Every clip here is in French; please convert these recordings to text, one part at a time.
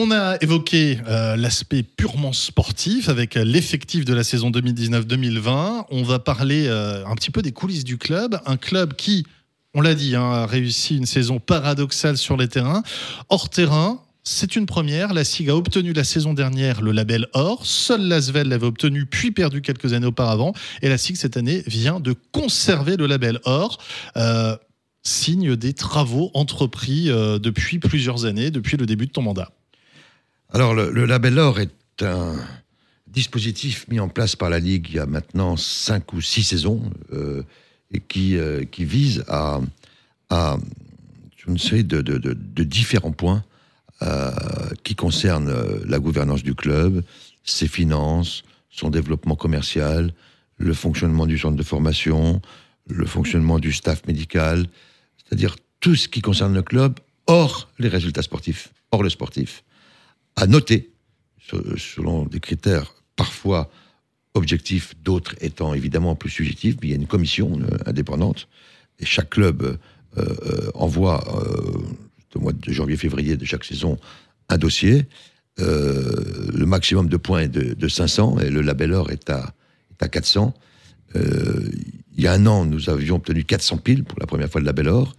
On a évoqué euh, l'aspect purement sportif avec l'effectif de la saison 2019-2020. On va parler euh, un petit peu des coulisses du club. Un club qui, on l'a dit, hein, a réussi une saison paradoxale sur les terrains. Hors terrain, c'est une première. La SIG a obtenu la saison dernière le label or. Seul l'Asvel l'avait obtenu puis perdu quelques années auparavant. Et la SIG cette année vient de conserver le label or. Euh, signe des travaux entrepris depuis plusieurs années, depuis le début de ton mandat. Alors, le, label or est un dispositif mis en place par la Ligue il y a maintenant cinq ou six saisons euh, et qui, euh, qui vise à, à une série de, de, différents points euh, qui concernent la gouvernance du club, ses finances, son développement commercial, le fonctionnement du centre de formation, le fonctionnement du staff médical, c'est-à-dire tout ce qui concerne le club hors les résultats sportifs, hors le sportif à noter, selon des critères parfois objectifs, d'autres étant évidemment plus subjectifs, mais il y a une commission euh, indépendante, et chaque club euh, euh, envoie, au mois de janvier-février de chaque saison, un dossier. le maximum de points est de, 500, et le label or est à, est à 400. il y a un an, nous avions obtenu 400 piles pour la première fois le label or.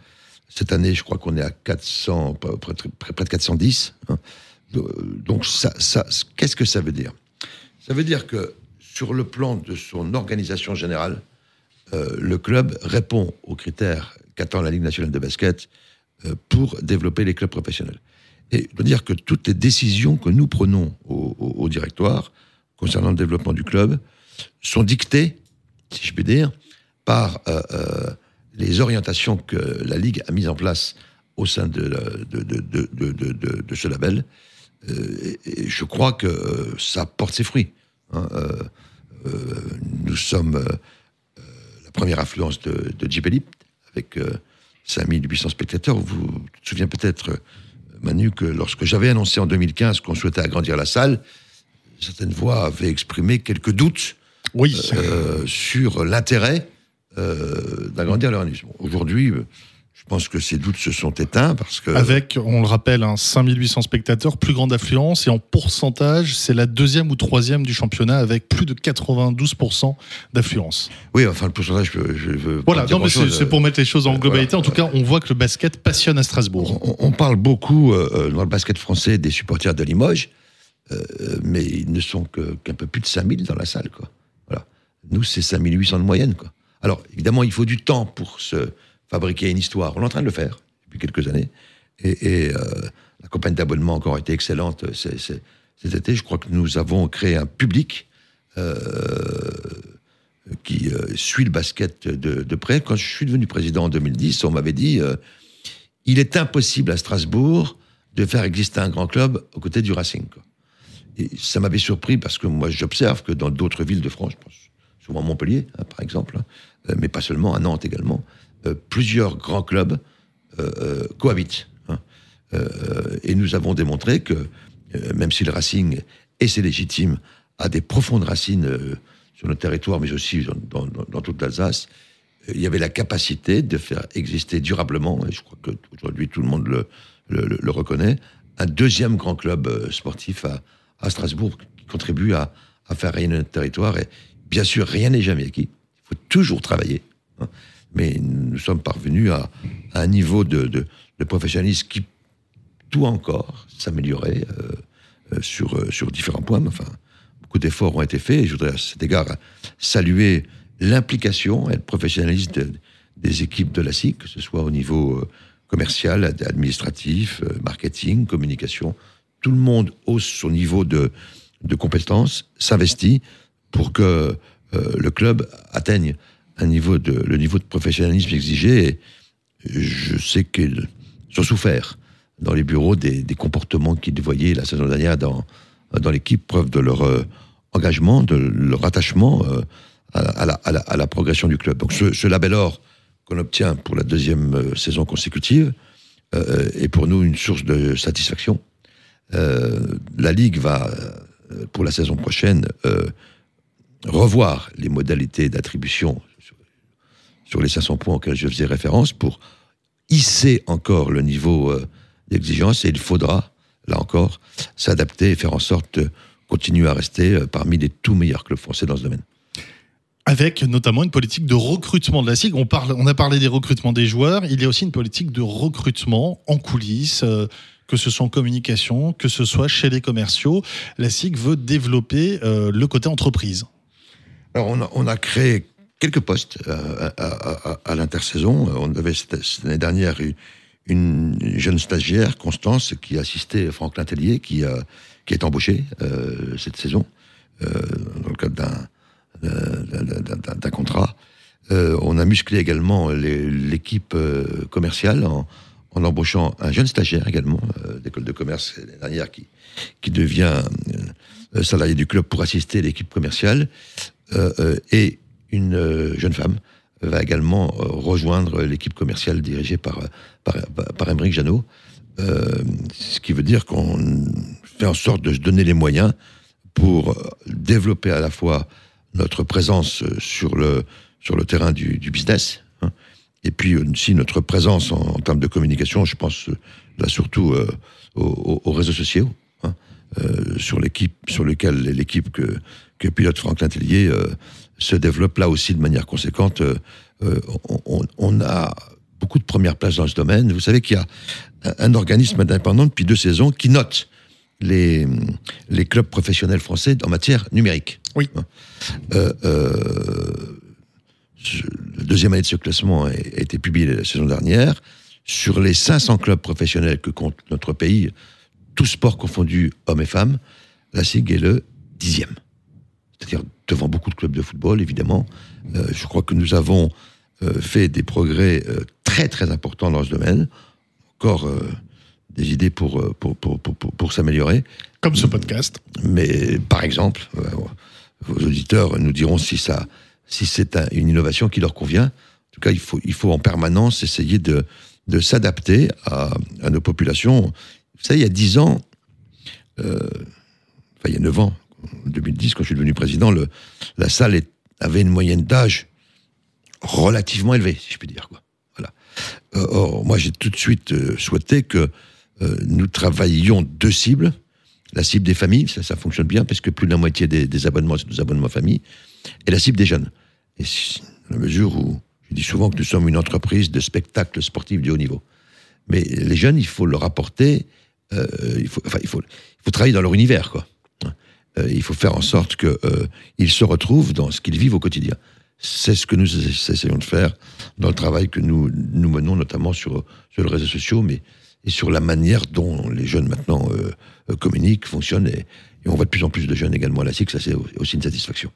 Cette année, je crois qu'on est à 400, près, de 410. Hein. Donc, ça, qu'est-ce que ça veut dire? Ça veut dire que sur le plan de son organisation générale, euh, le club répond aux critères qu'attend la Ligue nationale de basket euh, pour développer les clubs professionnels. Et je veux dire que toutes les décisions que nous prenons au, directoire concernant le développement du club sont dictées, si je puis dire, par euh, les orientations que la Ligue a mises en place au sein de ce label euh, et je crois que euh, ça porte ses fruits. Hein, euh, nous sommes la première influence de, de Djibelip, avec 5800 spectateurs. Vous vous souvenez peut-être, Manu, que lorsque j'avais annoncé en 2015 qu'on souhaitait agrandir la salle, certaines voix avaient exprimé quelques doutes oui. sur l'intérêt d'agrandir l'organisme. Aujourd'hui, je pense que ces doutes se sont éteints parce que. Avec, on le rappelle, un 5800 spectateurs, plus grande affluence, et en pourcentage, c'est la deuxième ou troisième du championnat avec plus de 92% d'affluence. Oui, enfin, le pourcentage, je, veux. Voilà, non, mais c'est pour mettre les choses en globalité. En tout cas, on voit que le basket passionne à Strasbourg. On, parle beaucoup euh, euh, dans le basket français des supporters de Limoges, euh, mais ils ne sont qu'un peu plus de 5000 dans la salle, quoi. Voilà. Nous, c'est 5800 de moyenne, quoi. Alors, évidemment, il faut du temps pour se fabriquer une histoire. On est en train de le faire depuis quelques années. Et, euh, la campagne d'abonnement a encore été excellente cet été. Je crois que nous avons créé un public euh, qui euh, suit le basket de, près. Quand je suis devenu président en 2010, on m'avait dit il est impossible à Strasbourg de faire exister un grand club aux côtés du Racing. Et ça m'avait surpris parce que moi, j'observe que dans d'autres villes de France, je pense souvent Montpellier, hein, par exemple, hein, mais pas seulement, à Nantes également, euh, plusieurs grands clubs euh, euh, cohabitent. Hein. et nous avons démontré que, même si le Racing, et c'est légitime, a des profondes racines sur notre territoire, mais aussi dans, toute l'Alsace, il y avait la capacité de faire exister durablement, et je crois qu'aujourd'hui tout le monde le, reconnaît, un deuxième grand club sportif à, Strasbourg qui contribue à, à, faire rayonner notre territoire. Et bien sûr, rien n'est jamais acquis. Il faut toujours travailler. Hein mais nous sommes parvenus à, un niveau de, professionnalisme qui doit encore s'améliorer euh, euh, sur, euh, sur différents points. Enfin, beaucoup d'efforts ont été faits et je voudrais à cet égard saluer l'implication et le professionnalisme des équipes de la SIC, que ce soit au niveau commercial, administratif, marketing, communication. Tout le monde hausse son niveau de, de compétence, s'investit pour que le club atteigne un niveau de, le niveau de professionnalisme exigé. je sais qu'ils ont souffert dans les bureaux des, comportements qu'ils voyaient la saison dernière dans, dans l'équipe, preuve de leur euh, engagement, de leur attachement euh, à, la, à, la, progression du club. Donc ce, label or qu'on obtient pour la deuxième euh, saison consécutive est pour nous une source de satisfaction. la Ligue va, pour la saison prochaine, revoir les modalités d'attribution sur les 500 points auxquels je faisais référence pour hisser encore le niveau euh, d'exigence et il faudra, là encore, s'adapter et faire en sorte de continuer à rester parmi les tout meilleurs clubs français dans ce domaine avec notamment une politique de recrutement de la SIG. On, parle, on a parlé des recrutements des joueurs, il y a aussi une politique de recrutement en coulisses, que ce soit en communication, que ce soit chez les commerciaux. La SIG veut développer le côté entreprise. Alors on a, on a créé quelques postes euh, à, l'intersaison. On avait l'année dernière une jeune stagiaire, Constance, qui assistait Franck Tellier, qui, qui est embauché euh, cette saison euh, dans le cadre d'un contrat. on a musclé également l'équipe commerciale en, embauchant un jeune stagiaire également d'école de commerce l'année dernière qui, qui devient salarié du club pour assister l'équipe commerciale. et une euh, jeune femme va également euh, rejoindre l'équipe commerciale dirigée par, par, par Émeric Janot. Euh, ce qui veut dire qu'on fait en sorte de se donner les moyens pour développer à la fois notre présence sur le, sur le terrain du, business, hein, et puis aussi notre présence en, termes de communication, je pense là surtout aux, réseaux sociaux, hein, sur l'équipe, sur lequel l'équipe que, que pilote Franklin Tellier se développe là aussi de manière conséquente. Euh, euh, on, a beaucoup de premières places dans ce domaine. Vous savez qu'il y a un organisme indépendant depuis deux saisons qui note les, les clubs professionnels français en matière numérique. Oui. Euh, la deuxième année de ce classement a été publiée la saison dernière. Sur les 500 clubs professionnels que compte notre pays, tous sports confondus, hommes et femmes, la SIG est le dixième. C'est-à-dire devant beaucoup de clubs de football, évidemment. Euh, je crois que nous avons euh, fait des progrès euh, très très importants dans ce domaine. Encore des idées pour, pour, pour, pour, pour s'améliorer. Comme ce podcast. Mais par exemple, vos auditeurs nous diront si, ça, si c'est une innovation qui leur convient. En tout cas, il faut, il faut en permanence essayer de, de s'adapter à, à, nos populations. Vous savez, il y a dix ans, enfin il y a neuf ans, en 2010, quand je suis devenu président, la salle avait une moyenne d'âge relativement élevée, si je puis dire. Euh, or, moi, j'ai tout de suite euh, souhaité que euh, nous travaillions deux cibles. La cible des familles, ça, ça fonctionne bien, parce que plus de la moitié des, abonnements, c'est des abonnements famille, et la cible des jeunes. Et dans la mesure où je dis souvent que nous sommes une entreprise de spectacles sportifs du haut niveau. Mais les jeunes, il faut leur apporter, il, faut, enfin, il faut travailler dans leur univers, quoi. Euh, il faut faire en sorte qu'ils euh, se retrouvent dans ce qu'ils vivent au quotidien. C'est ce que nous essayons de faire dans le travail que nous, menons, notamment sur, sur les réseaux sociaux, mais et sur la manière dont les jeunes maintenant euh, communiquent, fonctionnent. Et, et, on voit de plus en plus de jeunes également à la SIC, ça c'est aussi une satisfaction.